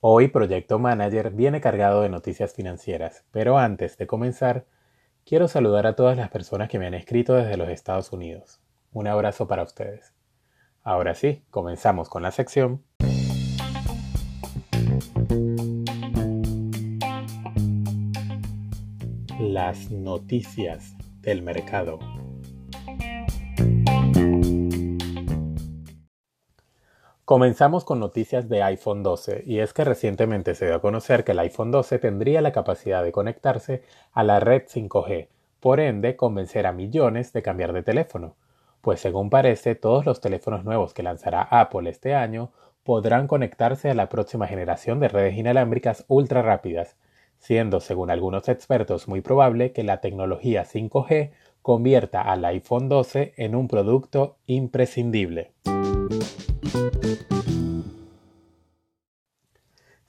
Hoy Proyecto Manager viene cargado de noticias financieras, pero antes de comenzar, quiero saludar a todas las personas que me han escrito desde los Estados Unidos. Un abrazo para ustedes. Ahora sí, comenzamos con la sección. Las noticias del mercado. Comenzamos con noticias de iPhone 12 y es que recientemente se dio a conocer que el iPhone 12 tendría la capacidad de conectarse a la red 5G, por ende convencer a millones de cambiar de teléfono, pues según parece todos los teléfonos nuevos que lanzará Apple este año podrán conectarse a la próxima generación de redes inalámbricas ultra rápidas, siendo según algunos expertos muy probable que la tecnología 5G convierta al iPhone 12 en un producto imprescindible.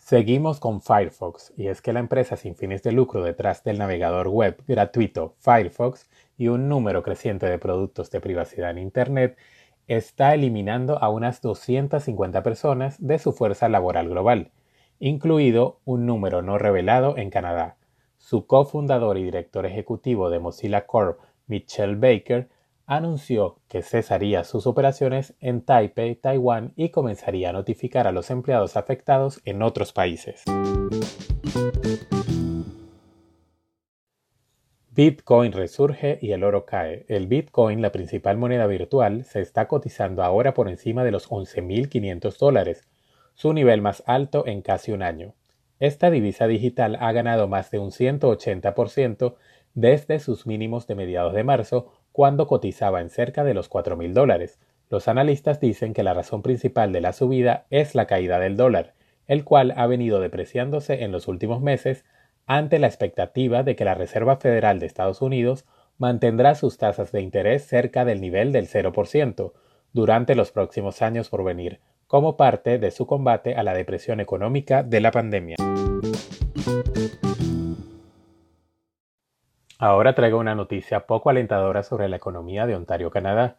Seguimos con Firefox, y es que la empresa sin fines de lucro detrás del navegador web gratuito Firefox y un número creciente de productos de privacidad en Internet está eliminando a unas 250 personas de su fuerza laboral global, incluido un número no revelado en Canadá. Su cofundador y director ejecutivo de Mozilla Corp, Michelle Baker, anunció que cesaría sus operaciones en Taipei, Taiwán y comenzaría a notificar a los empleados afectados en otros países. Bitcoin resurge y el oro cae. El Bitcoin, la principal moneda virtual, se está cotizando ahora por encima de los 11.500 dólares, su nivel más alto en casi un año. Esta divisa digital ha ganado más de un 180% desde sus mínimos de mediados de marzo, cuando cotizaba en cerca de los 4.000 dólares. Los analistas dicen que la razón principal de la subida es la caída del dólar, el cual ha venido depreciándose en los últimos meses ante la expectativa de que la Reserva Federal de Estados Unidos mantendrá sus tasas de interés cerca del nivel del 0% durante los próximos años por venir, como parte de su combate a la depresión económica de la pandemia. Ahora traigo una noticia poco alentadora sobre la economía de Ontario, Canadá,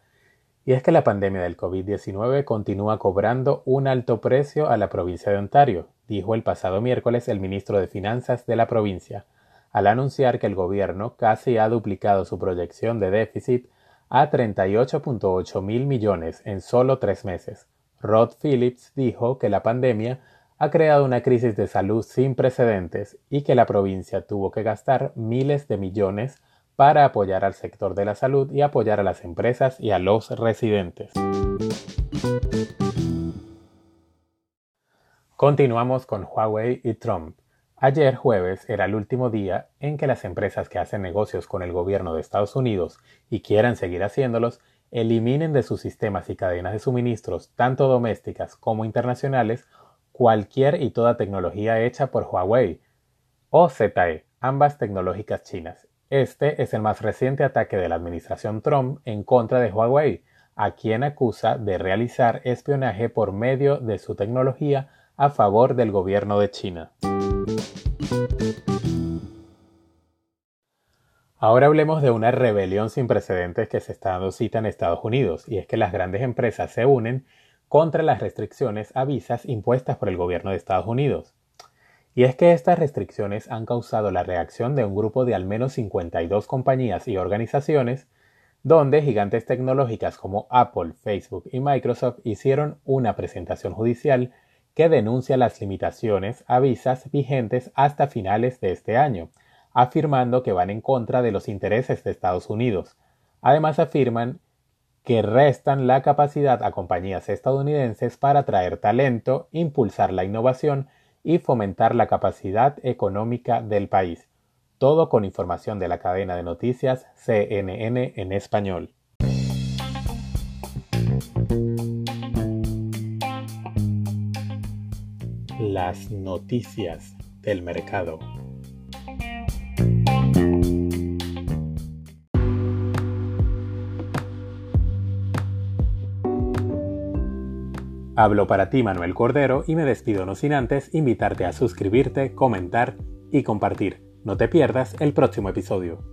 y es que la pandemia del COVID-19 continúa cobrando un alto precio a la provincia de Ontario, dijo el pasado miércoles el ministro de Finanzas de la provincia, al anunciar que el gobierno casi ha duplicado su proyección de déficit a 38.8 mil millones en solo tres meses. Rod Phillips dijo que la pandemia ha creado una crisis de salud sin precedentes y que la provincia tuvo que gastar miles de millones para apoyar al sector de la salud y apoyar a las empresas y a los residentes. Continuamos con Huawei y Trump. Ayer jueves era el último día en que las empresas que hacen negocios con el gobierno de Estados Unidos y quieran seguir haciéndolos eliminen de sus sistemas y cadenas de suministros, tanto domésticas como internacionales, cualquier y toda tecnología hecha por Huawei o ZTE, ambas tecnológicas chinas. Este es el más reciente ataque de la administración Trump en contra de Huawei, a quien acusa de realizar espionaje por medio de su tecnología a favor del gobierno de China. Ahora hablemos de una rebelión sin precedentes que se está dando cita en Estados Unidos, y es que las grandes empresas se unen contra las restricciones a visas impuestas por el gobierno de Estados Unidos. Y es que estas restricciones han causado la reacción de un grupo de al menos 52 compañías y organizaciones, donde gigantes tecnológicas como Apple, Facebook y Microsoft hicieron una presentación judicial que denuncia las limitaciones a visas vigentes hasta finales de este año, afirmando que van en contra de los intereses de Estados Unidos. Además afirman que restan la capacidad a compañías estadounidenses para atraer talento, impulsar la innovación y fomentar la capacidad económica del país. Todo con información de la cadena de noticias CNN en español. Las noticias del mercado. Hablo para ti Manuel Cordero y me despido no sin antes invitarte a suscribirte, comentar y compartir. No te pierdas el próximo episodio.